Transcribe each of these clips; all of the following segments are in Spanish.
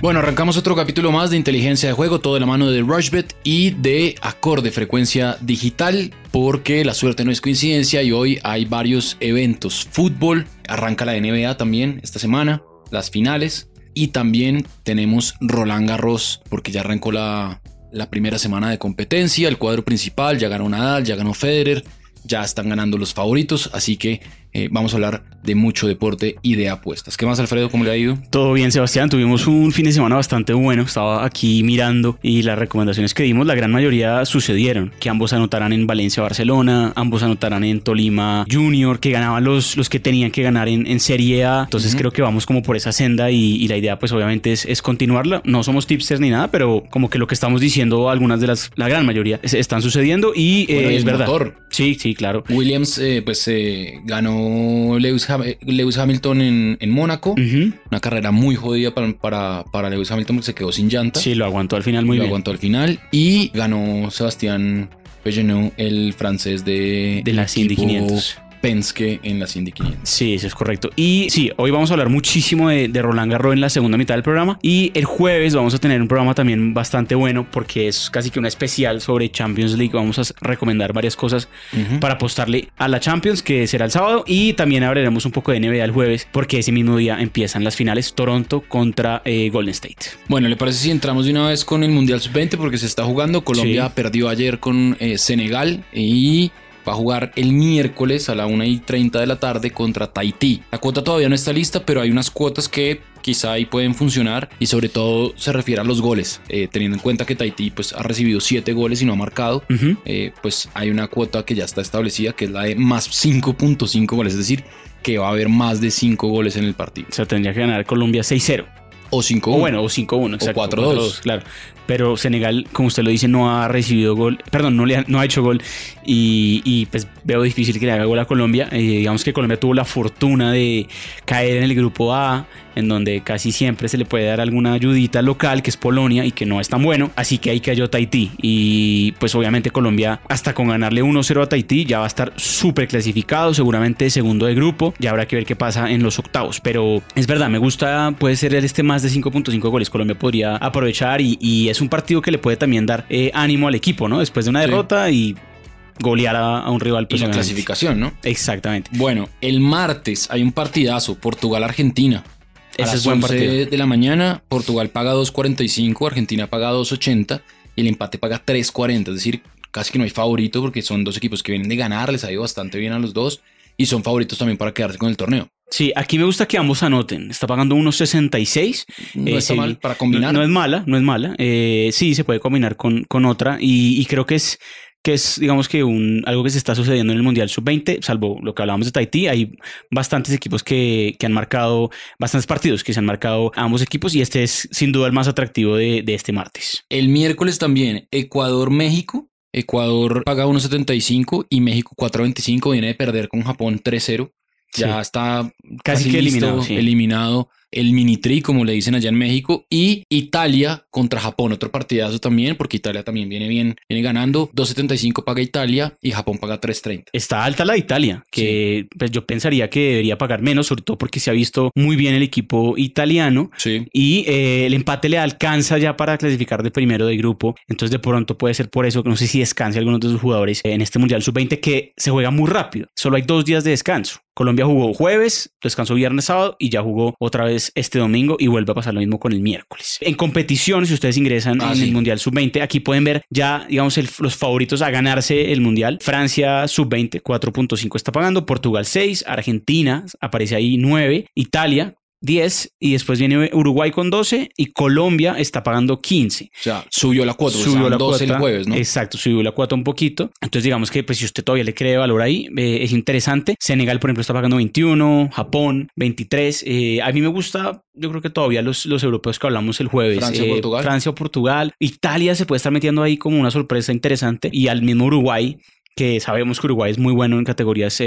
Bueno, arrancamos otro capítulo más de inteligencia de juego, todo de la mano de Rushbet y de acorde frecuencia digital, porque la suerte no es coincidencia y hoy hay varios eventos. Fútbol, arranca la NBA también esta semana, las finales, y también tenemos Roland Garros, porque ya arrancó la, la primera semana de competencia, el cuadro principal, ya ganó Nadal, ya ganó Federer, ya están ganando los favoritos, así que eh, vamos a hablar de mucho deporte y de apuestas. ¿Qué más, Alfredo? ¿Cómo le ha ido? Todo bien, Sebastián. Tuvimos un fin de semana bastante bueno. Estaba aquí mirando y las recomendaciones que dimos, la gran mayoría sucedieron. Que ambos anotarán en Valencia-Barcelona, ambos anotarán en Tolima Junior, que ganaban los, los que tenían que ganar en, Serie A. Entonces creo que vamos como por esa senda y, la idea pues obviamente es, continuarla. No somos tipsters ni nada, pero como que lo que estamos diciendo, algunas de las, la gran mayoría, están sucediendo y eh, es verdad. Sí, sí, claro. Williams eh, pues ganó Lewis, Hamilton en, Mónaco. Una carrera muy jodida para, para, Lewis Hamilton porque se quedó sin llanta. Sí, lo aguantó al final muy lo bien. Lo aguantó al final. Y ganó Sebastián Pegenou, el francés de, de la Indy 500. Penske en la Indy 500. Sí, eso es correcto. Y sí, hoy vamos a hablar muchísimo de, Roland Garros en la segunda mitad del programa. Y el jueves vamos a tener un programa también bastante bueno porque es casi que una especial sobre Champions League. Vamos a recomendar varias cosas para apostarle a la Champions, que será el sábado. Y también hablaremos un poco de NBA el jueves porque ese mismo día empiezan las finales Toronto contra eh, Golden State. Bueno, ¿le parece si entramos de una vez con el Mundial Sub-20? Porque se está jugando. Colombia perdió ayer con eh, Senegal y Va a jugar el miércoles a la 1 y 30 de la tarde contra Tahití. La cuota todavía no está lista, pero hay unas cuotas que quizá ahí pueden funcionar y sobre todo se refiere a los goles, eh, teniendo en cuenta que Tahití pues ha recibido 7 goles y no ha marcado, eh, pues hay una cuota que ya está establecida que es la de más 5.5 goles, es decir, que va a haber más de 5 goles en el partido. O sea, tendría que ganar Colombia 6-0. O 5-1. O bueno, o 5-1, exacto. O 4-2. Claro. Pero Senegal, como usted lo dice, no ha recibido gol. Perdón, no, le ha, no ha hecho gol. Y, y, pues veo difícil que le haga gol a Colombia. Eh, digamos que Colombia tuvo la fortuna de caer en el grupo A, en donde casi siempre se le puede dar alguna ayudita local, que es Polonia y que no es tan bueno. Así que ahí cayó Tahití. Y pues obviamente Colombia, hasta con ganarle 1-0 a Tahití, ya va a estar súper clasificado, seguramente segundo de grupo. Ya habrá que ver qué pasa en los octavos. Pero es verdad, me gusta, puede ser este más de 5.5 goles. Colombia podría aprovechar y, es un partido que le puede también dar eh, ánimo al equipo, ¿no? Después de una derrota y golear a, un rival. Pues, y la clasificación, ¿no? Exactamente. Bueno, el martes hay un partidazo, Portugal-Argentina. Ese es buen partido. de la mañana, Portugal paga 2.45, Argentina paga 2.80 y el empate paga 3.40. Es decir, casi que no hay favorito porque son dos equipos que vienen de ganar, les ha ido bastante bien a los dos y son favoritos también para quedarse con el torneo. Sí, aquí me gusta que ambos anoten. Está pagando 1.66. No está mal para combinar. No, es mala, no es mala. Eh, sí, se puede combinar con, con otra y, y creo que es que es, digamos que un, algo que se está sucediendo en el Mundial Sub-20, salvo lo que hablábamos de Tahití, hay bastantes equipos que, que, han marcado, bastantes partidos que se han marcado a ambos equipos y este es sin duda el más atractivo de, de este martes. El miércoles también, Ecuador-México. Ecuador paga 1.75 y México 4.25 viene de perder con Japón 3-0. Ya está casi, que eliminado. eliminado el mini tri, como le dicen allá en México, y Italia contra Japón, otro partidazo también, porque Italia también viene bien, viene ganando, 2.75 paga Italia y Japón paga 3.30. Está alta la de Italia, que pues yo pensaría que debería pagar menos, sobre todo porque se ha visto muy bien el equipo italiano, sí. y eh, el empate le alcanza ya para clasificar de primero de grupo, entonces de pronto puede ser por eso que no sé si descanse algunos de sus jugadores en este Mundial Sub-20 que se juega muy rápido, solo hay dos días de descanso. Colombia jugó jueves, descansó viernes, sábado y ya jugó otra vez este domingo y vuelve a pasar lo mismo con el miércoles. En competición, si ustedes ingresan ah, en el Mundial Sub-20, aquí pueden ver ya, digamos, los favoritos a ganarse el Mundial. Francia Sub-20, 4.5 está pagando, Portugal 6, Argentina aparece ahí 9, Italia 10 y después viene Uruguay con 12 y Colombia está pagando 15. O sea, subió la cuota, subió la 12 el jueves, ¿no? Exacto, subió la cuota un poquito. Entonces, digamos que pues si usted todavía le cree valor ahí, eh, es interesante. Senegal, por ejemplo, está pagando 21, Japón 23. Eh, a mí me gusta, yo creo que todavía los, los europeos que hablamos el jueves. Francia, eh, Portugal. Francia o Portugal. Italia se puede estar metiendo ahí como una sorpresa interesante y al mismo Uruguay que sabemos que Uruguay es muy bueno en categorías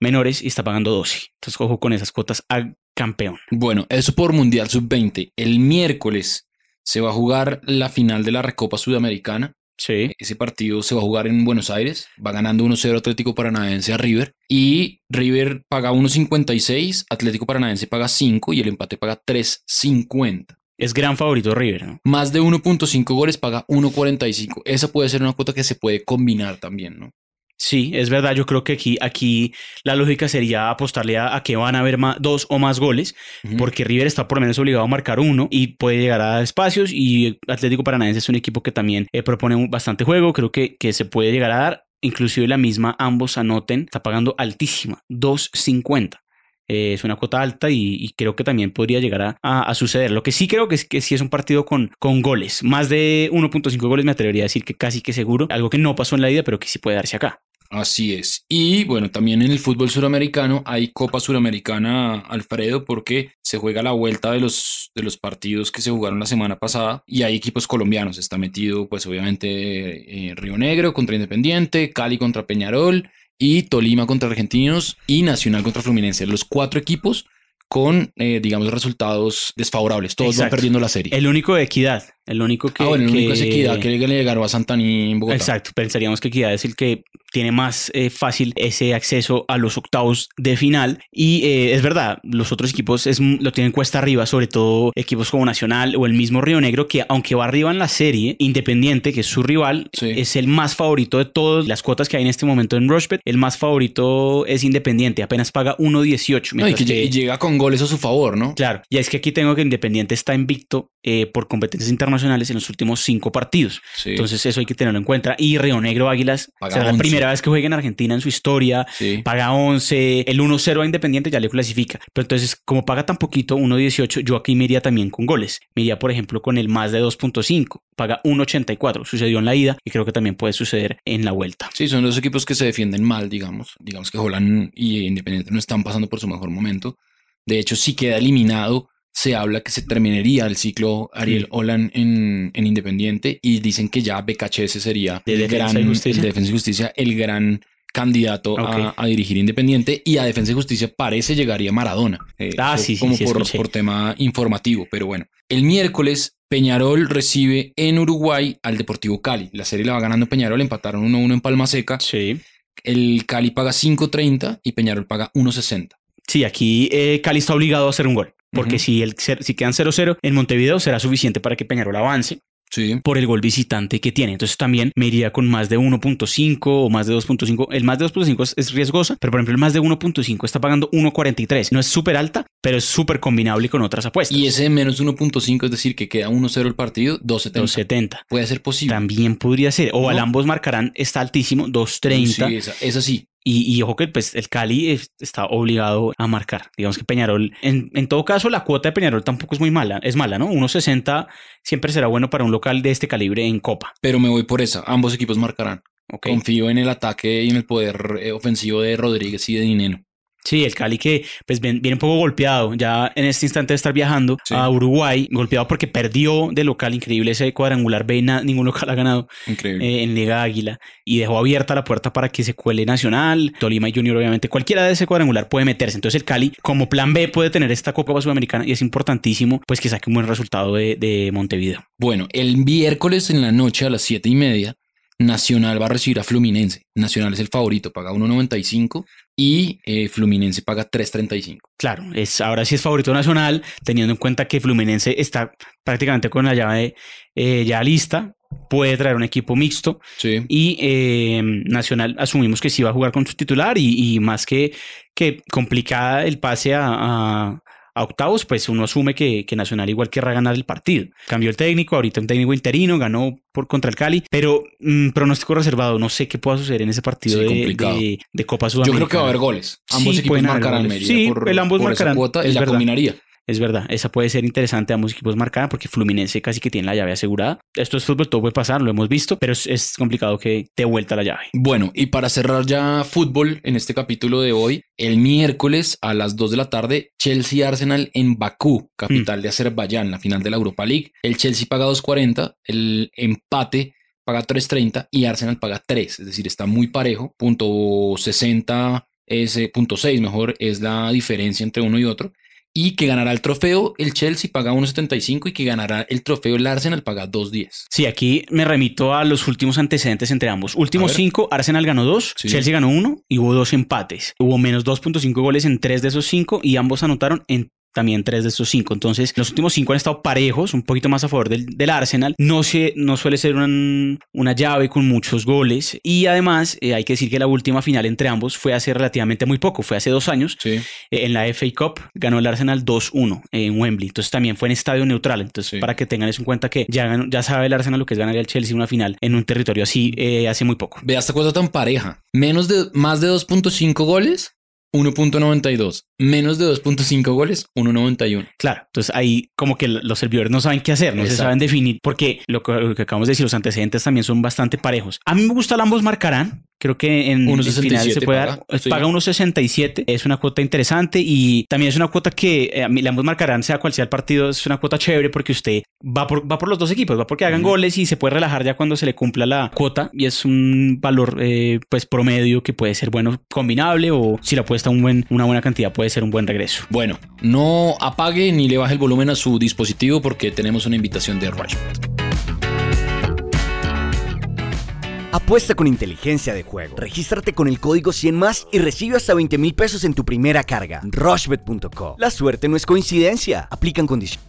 menores y está pagando 12. Entonces, ojo con esas cuotas a campeón. Bueno, eso por Mundial Sub-20. El miércoles se va a jugar la final de la Recopa Sudamericana. Sí. Ese partido se va a jugar en Buenos Aires. Va ganando 1-0 Atlético Paranaense a River. Y River paga 1.56, Atlético Paranaense paga 5 y el empate paga 3.50. Es gran favorito River, ¿no? Más de 1.5 goles paga 1.45. Esa puede ser una cuota que se puede combinar también, ¿no? Sí, es verdad. Yo creo que aquí, aquí la lógica sería apostarle a, que van a haber más, dos o más goles, porque River está por lo menos obligado a marcar uno y puede llegar a espacios. Y Atlético Paranaense es un equipo que también eh, propone bastante juego. Creo que, que se puede llegar a dar. Inclusive la misma, ambos anoten, está pagando altísima, 2.50. Eh, es una cuota alta y, creo que también podría llegar a, suceder. Lo que sí creo que es que sí es un partido con, con goles. Más de 1.5 goles me atrevería a decir que casi que seguro. Algo que no pasó en la ida, pero que sí puede darse acá. Así es. Y bueno, también en el fútbol suramericano hay Copa Suramericana, Alfredo, porque se juega la vuelta de los, de los partidos que se jugaron la semana pasada y hay equipos colombianos. Está metido, pues obviamente, eh, Río Negro contra Independiente, Cali contra Peñarol y Tolima contra Argentinos y Nacional contra Fluminense. Los cuatro equipos con, eh, digamos, resultados desfavorables. Todos van perdiendo la serie. El único de equidad. El único que. Ah, bueno, el único es equidad que le llegaron a Santaní en Bogotá. Exacto. Pensaríamos que equidad es el que tiene más eh, fácil ese acceso a los octavos de final. Y eh, es verdad, los otros equipos es, lo tienen cuesta arriba, sobre todo equipos como Nacional o el mismo Río Negro, que aunque va arriba en la serie, Independiente, que es su rival, es el más favorito de todas las cuotas que hay en este momento en Rushbet. El más favorito es Independiente, apenas paga 1.18. y que, llega con goles a su favor, ¿no? Claro, y es que aquí tengo que Independiente está invicto eh, por competencias internacionales en los últimos cinco partidos. Entonces eso hay que tenerlo en cuenta. Y Río Negro Águilas será la primera vez que juegue en Argentina en su historia. Paga 11, el 1-0 a Independiente ya le clasifica. Pero entonces como paga tan poquito, 1.18, yo aquí me iría también con goles. Me iría por ejemplo con el más de 2.5. Paga 1.84. Sucedió en la ida y creo que también puede suceder en la vuelta. Sí, son dos equipos que se defienden mal, digamos. Digamos que Jolan y Independiente no están pasando por su mejor momento. De hecho, si queda eliminado, se habla que se terminaría el ciclo Ariel Olan en, Independiente y dicen que ya BKHS sería de el Defensa, y Justicia. Defensa y Justicia el gran candidato a, dirigir Independiente y a Defensa y Justicia parece llegaría Maradona. Eh, ah, sí, como por, por tema informativo, pero bueno. El miércoles Peñarol recibe en Uruguay al Deportivo Cali. La serie la va ganando Peñarol, empataron 1-1 en Palma Seca. Sí. El Cali paga 5.30 y Peñarol paga 1.60. Sí, aquí eh, Cali está obligado a hacer un gol. Porque si, el, si quedan 0-0 en Montevideo será suficiente para que Peñarol avance. por el gol visitante que tiene. Entonces también me iría con más de 1.5 o más de 2.5. El más de 2.5 es, riesgosa, pero por ejemplo el más de 1.5 está pagando 1.43. No es súper alta, pero es súper combinable con otras apuestas. Y ese menos 1.5 es decir que queda 1-0 el partido, 2.70. 2.70. Puede ser posible. También podría ser. O al ambos marcarán, está altísimo, 2.30. Sí, esa, esa sí. Y, ojo que pues, el Cali está obligado a marcar. Digamos que Peñarol, en, en, todo caso, la cuota de Peñarol tampoco es muy mala, es mala, ¿no? 1.60 siempre será bueno para un local de este calibre en Copa. Pero me voy por esa, ambos equipos marcarán. Confío en el ataque y en el poder eh, ofensivo de Rodríguez y de Dineno. Sí, el Cali que pues viene un poco golpeado ya en este instante de estar viajando a Uruguay, golpeado porque perdió de local, increíble ese cuadrangular B, ningún local ha ganado eh, en Liga Águila y dejó abierta la puerta para que se cuele Nacional, Tolima y Junior obviamente, cualquiera de ese cuadrangular puede meterse, entonces el Cali como plan B puede tener esta Copa Sudamericana y es importantísimo pues que saque un buen resultado de, de Montevideo. Bueno, el miércoles en la noche a las siete y media Nacional va a recibir a Fluminense. Nacional es el favorito, paga 1.95 y eh, Fluminense paga 3.35. Claro, es, ahora sí es favorito nacional, teniendo en cuenta que Fluminense está prácticamente con la llave eh, ya lista, puede traer un equipo mixto. Sí. Y eh, Nacional asumimos que sí va a jugar con su titular y, más que, que complicada el pase a, a octavos, pues uno asume que, que, Nacional igual querrá ganar el partido. Cambió el técnico, ahorita un técnico interino, ganó por contra el Cali, pero mm, pronóstico reservado, no sé qué pueda suceder en ese partido de, de, Copa Sudamericana. Yo creo que va a haber goles. Ambos equipos marcarán Sí, el ambos marcarán. cuota y la combinaría. Es verdad, esa puede ser interesante. Ambos equipos marcarán porque Fluminense casi que tiene la llave asegurada. Esto es fútbol, todo puede pasar, lo hemos visto, pero es, complicado que te vuelta la llave. Bueno, y para cerrar ya fútbol en este capítulo de hoy, el miércoles a las 2 de la tarde, Chelsea-Arsenal en Bakú, capital mm. de Azerbaiyán, la final de la Europa League. El Chelsea paga 2.40, el empate paga 3.30 y Arsenal paga 3, es decir, está muy parejo, punto 60 ese punto 6 mejor es la diferencia entre uno y otro y que ganará el trofeo el Chelsea paga 1.75 y que ganará el trofeo el Arsenal paga 2.10. Sí, aquí me remito a los últimos antecedentes entre ambos. Últimos cinco, Arsenal ganó dos, Chelsea ganó uno y hubo dos empates. Hubo menos 2.5 goles en tres de esos cinco y ambos anotaron en también tres de estos cinco. Entonces, los últimos cinco han estado parejos, un poquito más a favor del, del Arsenal. No, se, no suele ser una llave con muchos goles. Y además, eh, hay que decir que la última final entre ambos fue hace relativamente muy poco, fue hace dos años. Sí. Eh, en la FA Cup ganó el Arsenal 2-1 en Wembley. Entonces, también fue en estadio neutral. Entonces, Sí. para que tengan eso en cuenta que ya, ya sabe el Arsenal lo que es ganar al Chelsea una final en un territorio así eh, hace muy poco. Vea esta cosa tan pareja. Menos de, más de 2.5 goles, 1.92. Menos de 2.5 goles, 1.91. Claro, entonces ahí como que los servidores no saben qué hacer, no se saben definir, porque lo que, lo que acabamos de decir, los antecedentes también son bastante parejos. A mí me gusta el ambos marcarán. Creo que en el 1.67 final se puede dar, paga, sí. paga 1.67, es una cuota interesante y también es una cuota que eh, a mí, el ambos marcarán, sea cual sea el partido, es una cuota chévere porque usted va por, va por los dos equipos, va porque hagan goles y se puede relajar ya cuando se le cumpla la cuota y es un valor eh, pues promedio que puede ser bueno combinable o si la apuesta un buen, una buena cantidad puede ser un buen regreso. Bueno, no apague ni le baje el volumen a su dispositivo porque tenemos una invitación de Rashford. Apuesta con inteligencia de juego. Regístrate con el código 100 más y recibe hasta 20 mil pesos en tu primera carga. Rushbet.co. La suerte no es coincidencia. Aplican condiciones.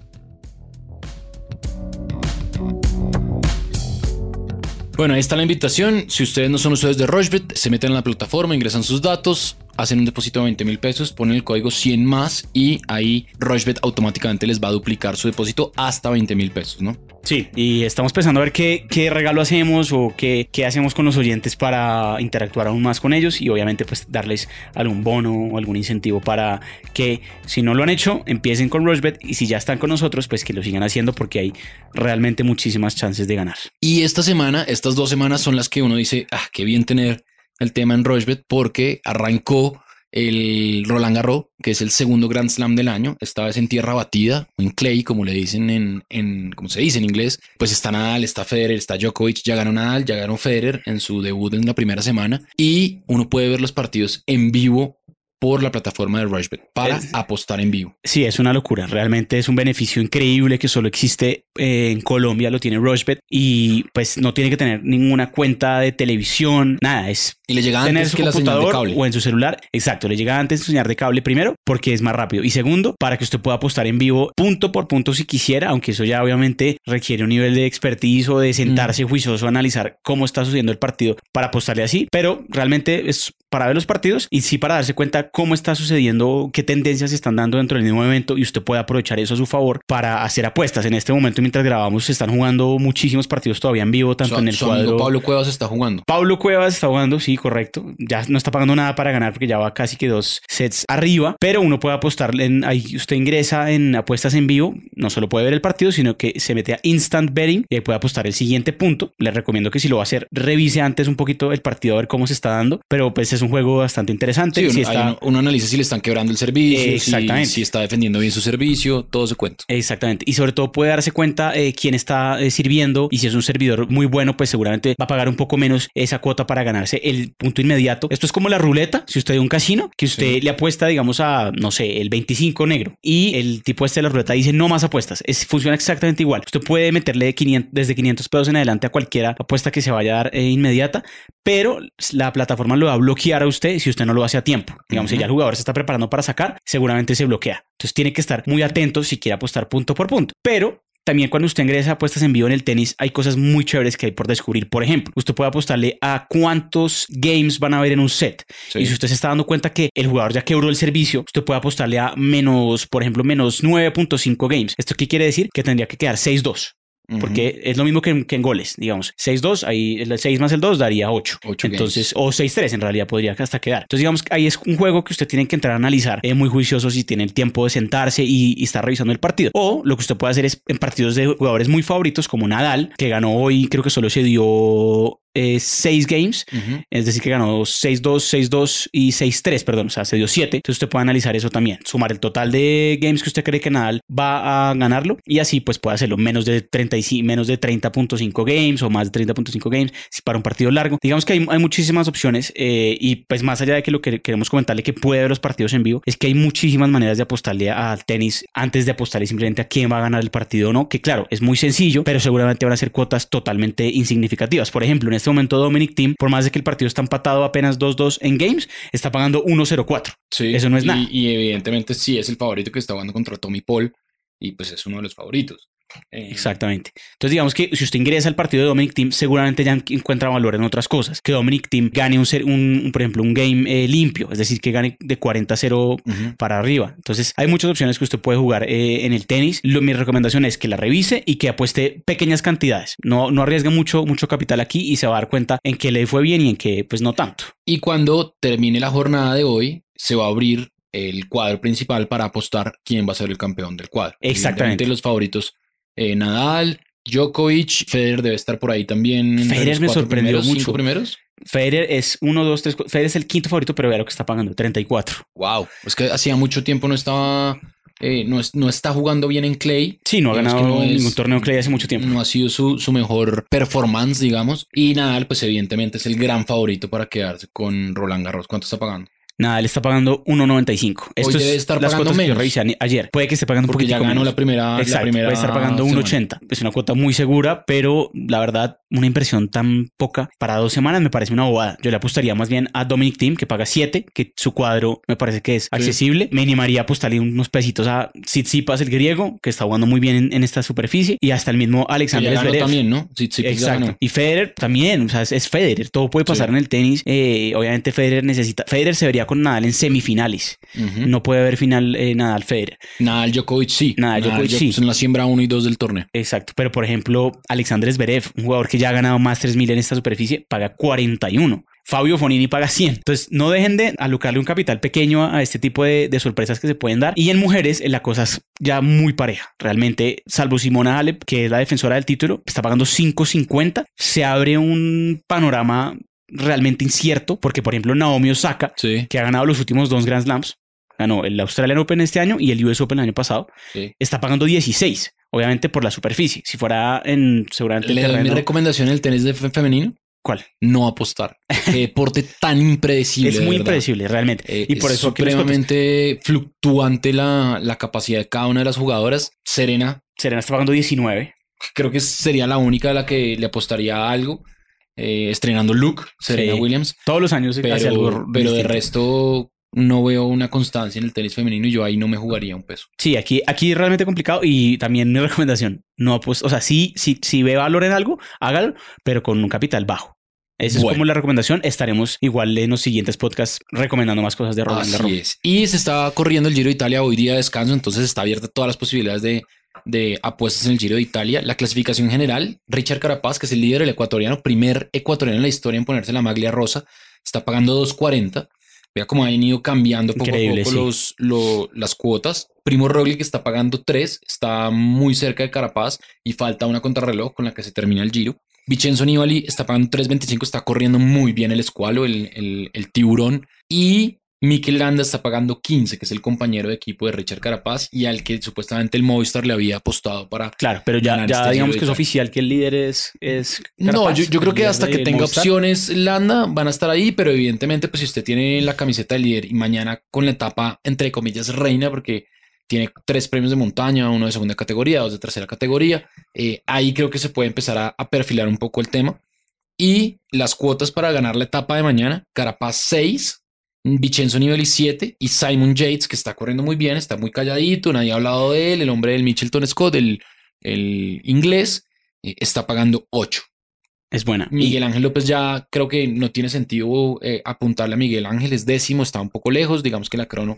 Bueno, ahí está la invitación. Si ustedes no son usuarios de Rochebet, se meten en la plataforma, ingresan sus datos, hacen un depósito de 20 mil pesos, ponen el código 100 más y ahí Rochebet automáticamente les va a duplicar su depósito hasta 20 mil pesos, ¿no? Sí, y estamos pensando a ver qué, qué regalo hacemos o qué, qué hacemos con los oyentes para interactuar aún más con ellos y obviamente pues darles algún bono o algún incentivo para que si no lo han hecho empiecen con Rushbet y si ya están con nosotros pues que lo sigan haciendo porque hay realmente muchísimas chances de ganar. Y esta semana, estas dos semanas son las que uno dice, ah, qué bien tener el tema en Rochebet porque arrancó el Roland Garros, que es el segundo Grand Slam del año, esta vez en tierra batida, en clay, como le dicen en, en como se dice en inglés, pues está Nadal, está Federer, está Djokovic, ya ganó Nadal, ya ganó Federer en su debut en la primera semana y uno puede ver los partidos en vivo por la plataforma de Rushbet para Es- apostar en vivo. Sí, es una locura. Realmente es un beneficio increíble que solo existe eh, en Colombia, lo tiene Rushbet y pues no tiene que tener ninguna cuenta de televisión, nada, es Y le llega tener antes su que la señal de computador cable. o en su celular. Exacto, le llega antes su señal de cable primero porque es más rápido. Y segundo, para que usted pueda apostar en vivo punto por punto si quisiera, aunque eso ya obviamente requiere un nivel de expertise o de sentarse Mm. juicioso a analizar cómo está sucediendo el partido para apostarle así. Pero realmente es para ver los partidos y sí para darse cuenta cómo está sucediendo, qué tendencias se están dando dentro del mismo evento y usted puede aprovechar eso a su favor para hacer apuestas. En este momento, mientras grabamos, se están jugando muchísimos partidos todavía en vivo, tanto en el su amigo cuadro. Pablo Cuevas está jugando. Pablo Cuevas está jugando, sí, correcto. Ya no está pagando nada para ganar porque ya va casi que dos sets arriba, pero uno puede apostar en ahí usted ingresa en apuestas en vivo, no solo puede ver el partido, sino que se mete a instant betting y ahí puede apostar el siguiente punto. Les recomiendo que si lo va a hacer, revise antes un poquito el partido a ver cómo se está dando, pero pues es un juego bastante interesante. Sí, uno, Si está- uno- uno analiza si le están quebrando el servicio, si- Exactamente. Si, está defendiendo bien su servicio, todo se cuenta. Exactamente. Y sobre todo puede darse cuenta eh, quién está eh, sirviendo y si es un servidor muy bueno, pues seguramente va a pagar un poco menos esa cuota para ganarse el punto inmediato. Esto es como la ruleta, si usted de un casino, que usted Sí. le apuesta, digamos, a, no sé, el 25 negro y el tipo este de la ruleta dice no más apuestas. Es, funciona exactamente igual. Usted puede meterle 500, desde 500 pesos en adelante a cualquiera apuesta que se vaya a dar eh, inmediata, pero la plataforma lo va a bloquear a usted si usted no lo hace a tiempo. Digamos, si Ujú. ya el jugador se está preparando para sacar, seguramente se bloquea. Entonces tiene que estar muy atento si quiere apostar punto por punto. Pero también cuando usted ingresa a apuestas en vivo en el tenis, hay cosas muy chéveres que hay por descubrir. Por ejemplo, usted puede apostarle a cuántos games van a haber en un set. Sí. Y si usted se está dando cuenta que el jugador ya quebró el servicio, usted puede apostarle a menos, por ejemplo, menos 9.5 games. ¿Esto qué quiere decir? Que tendría que quedar 6-2. Porque es lo mismo que en, que en goles, digamos. 6-2, ahí el 6 más el 2 daría 8. Ocho Entonces, o 6-3 en realidad podría hasta quedar. Entonces, digamos ahí es un juego que usted tiene que entrar a analizar eh, muy juicioso si tiene el tiempo de sentarse y, y estar revisando el partido. O lo que usted puede hacer es en partidos de jugadores muy favoritos como Nadal, que ganó hoy, creo que solo se dio 6 games. Ujú. Es decir, que ganó 6-2, 6-2 y 6-3, perdón, o sea, se dio 7. Entonces usted puede analizar eso también, sumar el total de games que usted cree que Nadal va a ganarlo y así pues puede hacerlo menos de 35, menos de 30.5 games o más de 30.5 games si para un partido largo. Digamos que hay, hay muchísimas opciones eh, y pues más allá de que lo que queremos comentarle que puede ver los partidos en vivo, es que hay muchísimas maneras de apostarle al tenis antes de apostarle simplemente a quién va a ganar el partido o no, que claro, es muy sencillo, pero seguramente van a ser cuotas totalmente insignificativas. Por ejemplo, en este este momento Dominic Team, por más de que el partido está empatado apenas 2-2 en games, está pagando 1-0-4. Sí, Eso no es y- nada. Y evidentemente sí es el favorito que está jugando contra Tommy Paul y pues es uno de los favoritos. Eh, Exactamente. Entonces, digamos que si usted ingresa al partido de Dominic Team, seguramente ya encuentra valor en otras cosas. Que Dominic Team gane un, ser- un- un, por ejemplo, un game eh, limpio, es decir, que gane de 40-0 ujú. para arriba. Entonces, hay muchas opciones que usted puede jugar eh, en el tenis. Lo- mi recomendación es que la revise y que apueste pequeñas cantidades. No, no arriesgue mucho, mucho capital aquí y se va a dar cuenta en que le fue bien y en que, pues, no tanto. Y cuando termine la jornada de hoy, se va a abrir el cuadro principal para apostar quién va a ser el campeón del cuadro. Exactamente. Los favoritos, eh, Nadal, Djokovic, Federer debe estar por ahí también. Federer me sorprendió primeros, mucho. cinco primeros. Federer es 1, 2, 3, Federer es el quinto favorito, pero vea lo que está pagando, 34. Wow. Es que hacía mucho tiempo no estaba, eh, no, es- no está jugando bien en Clay. Sí, no ha ganado que no es- ningún torneo Clay hace mucho tiempo. No ha sido su, su mejor performance, digamos. Y Nadal, pues evidentemente es el gran favorito para quedarse con Roland Garros. ¿Cuánto está pagando? Nada, él está pagando 1.95. Esto debe es estar las pagando cuotas que yo menos. revisé ani- ayer. Puede que esté pagando un Porque ya ganó menos. la primera, la Exacto, primera puede estar pagando semana. 1.80. Es una cuota muy segura, pero la verdad, una impresión tan poca para dos semanas me parece una bobada. Yo le apostaría más bien a Dominic Thiem, que paga 7, que su cuadro me parece que es accesible. Me animaría a apostarle unos pesitos a Tsitsipas, el griego, que está jugando muy bien en, en esta superficie, y hasta el mismo Que Alexander Zverev. también, ¿no? Sí, sí, ya Exacto. ganó. Y Federer también, o sea, es, es Federer, todo puede pasar Sí. en el tenis. Eh, obviamente Federer necesita, Federer se vería con Nadal en semifinales. Ujú. No puede haber final eh, Nadal Federer. Nadal Djokovic sí. Nadal Djokovic sí. En la siembra 1 y 2 del torneo. Exacto. Pero por ejemplo, Alexander Zverev, un jugador que ya ha ganado más 3000 en esta superficie, paga 41. Fabio Fonini paga 100. Entonces, no dejen de alocarle un capital pequeño a este tipo de, de sorpresas que se pueden dar. Y en mujeres, eh, la cosa es ya muy pareja. Realmente, salvo Simona Halep, que es la defensora del título, está pagando 5.50, se abre un panorama realmente incierto, porque por ejemplo, Naomi Osaka, Sí. que ha ganado los últimos dos Grand Slams, ganó el Australian Open este año y el US Open el año pasado, sí. está pagando 16, obviamente por la superficie. Si fuera en seguramente Le doy mi terreno, recomendación en el tenis de fe- femenino. ¿cuál? No apostar. Qué deporte tan impredecible. Es muy impredecible, realmente. Eh, y por es eso supremamente fluctuante la, la capacidad de cada una de las jugadoras. Serena, Serena está pagando 19. creo que sería la única a la que le apostaría a algo. Eh, estrenando look, Serena Sí. Williams. Todos los años hace algo Pero, pero de resto no veo una constancia en el tenis femenino y yo ahí no me jugaría un peso. Sí, aquí, aquí es realmente complicado y también mi recomendación, no apuesta, o sea, sí, sí, si ve valor en algo, hágalo, pero con un capital bajo. Esa es Bueno. como la recomendación. Estaremos igual en los siguientes podcasts recomendando más cosas de Roland Garros. Es. Y se está corriendo el Giro de Italia hoy día de descanso, entonces está abierta todas las posibilidades de, de apuestas en el Giro de Italia. La clasificación general, Richard Carapaz, que es el líder, el ecuatoriano, primer ecuatoriano en la historia en ponerse la maglia rosa, está pagando 2.40. Vea cómo han ido cambiando poco Increíble, a poco sí. los, lo- las cuotas. Primo Roglic que está pagando 3, está muy cerca de Carapaz y falta una contrarreloj con la que se termina el Giro. Vincenzo Nibali está pagando 3.25, está corriendo muy bien el escualo, el, el- el tiburón. Y Mikel Landa está pagando 15, que es el compañero de equipo de Richard Carapaz y al que supuestamente el Movistar le había apostado para... Claro, pero ya, ya este digamos que es oficial que el líder es, es No, Carapaz, yo, yo creo que hasta que tenga Movistar. opciones Landa van a estar ahí, pero evidentemente pues si usted tiene la camiseta del líder y mañana con la etapa entre comillas reina, porque tiene tres premios de montaña, uno de segunda categoría, dos de tercera categoría, eh, ahí creo que se puede empezar a, a perfilar un poco el tema. Y las cuotas para ganar la etapa de mañana, Carapaz 6, Vincenzo Nibali 7 y Simon Yates, que está corriendo muy bien, está muy calladito, nadie ha hablado de él, el hombre del Mitchelton Scott, el, el inglés, eh, está pagando 8. Es buena. Miguel Ángel López ya creo que no tiene sentido eh, apuntarle a Miguel Ángel, es décimo, está un poco lejos, digamos que la crono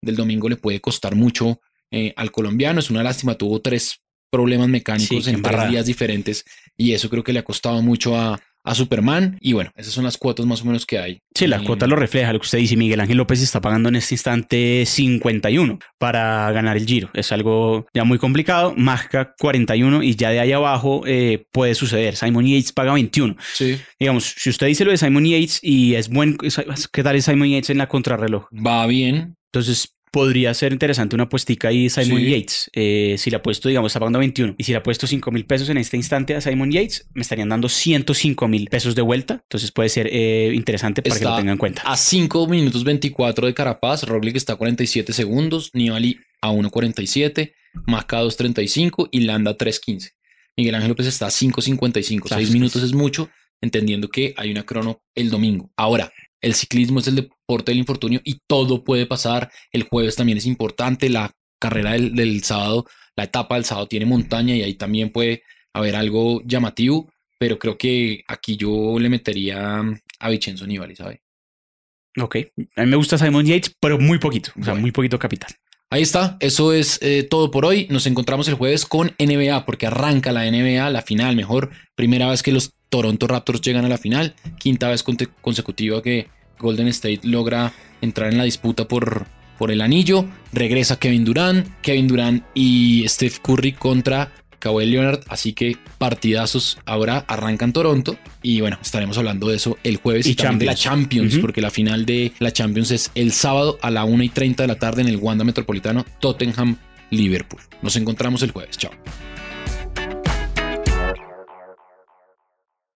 del domingo le puede costar mucho eh, al colombiano, es una lástima, tuvo tres problemas mecánicos en tres días diferentes y eso creo que le ha costado mucho a, a Superman y bueno, esas son las cuotas más o menos que hay. Sí, la Eh, cuota lo refleja, lo que usted dice. Miguel Ángel López está pagando en este instante 51 para ganar el Giro. Es algo ya muy complicado. Majka 41 y ya de ahí abajo eh, puede suceder. Simon Yates paga 21. Sí, Digamos, si usted dice lo de Simon Yates y es buen, ¿qué tal es Simon Yates en la contrarreloj? va bien, Entonces podría ser interesante una puestica ahí Simon Sí. Yates. Eh, si le apuesto, digamos, está pagando 21 y si le apuesto 5 mil pesos en este instante a Simon Yates, me estarían dando 105 mil pesos de vuelta. Entonces puede ser eh, interesante para que lo tengan en cuenta. a 5 minutos 24 de Carapaz, Roglic está a 47 segundos, Nibali a 1.47, Maca a 2.35 y Landa a 3.15. Miguel Ángel López está a 5.55, Claro, 6 es que minutos es mucho, entendiendo que hay una crono el domingo. Ahora, el ciclismo es el deporte del infortunio y todo puede pasar. El jueves también es importante. La carrera del, sábado, la etapa del sábado tiene montaña y ahí también puede haber algo llamativo. Pero creo que aquí yo le metería a Vincenzo Nibali, ¿sabe? Ok. A mí me gusta Simon Yates, pero muy poquito. O sea, muy poquito capital. Ahí está, eso es eh, todo por hoy. Nos encontramos el jueves con NBA porque arranca la NBA, la final, mejor primera vez que los Toronto Raptors llegan a la final, quinta vez consecutiva que Golden State logra entrar en la disputa por, por el anillo. Regresa Kevin Durant, Kevin Durant y Steph Curry contra Kawhi Leonard, así que partidazos ahora arrancan Toronto y bueno, estaremos hablando de eso el jueves y, también de la Champions, porque la final de la Champions es el sábado a la 1 y 30 de la tarde en el Wanda Metropolitano, Tottenham, Liverpool. Nos encontramos el jueves, chao.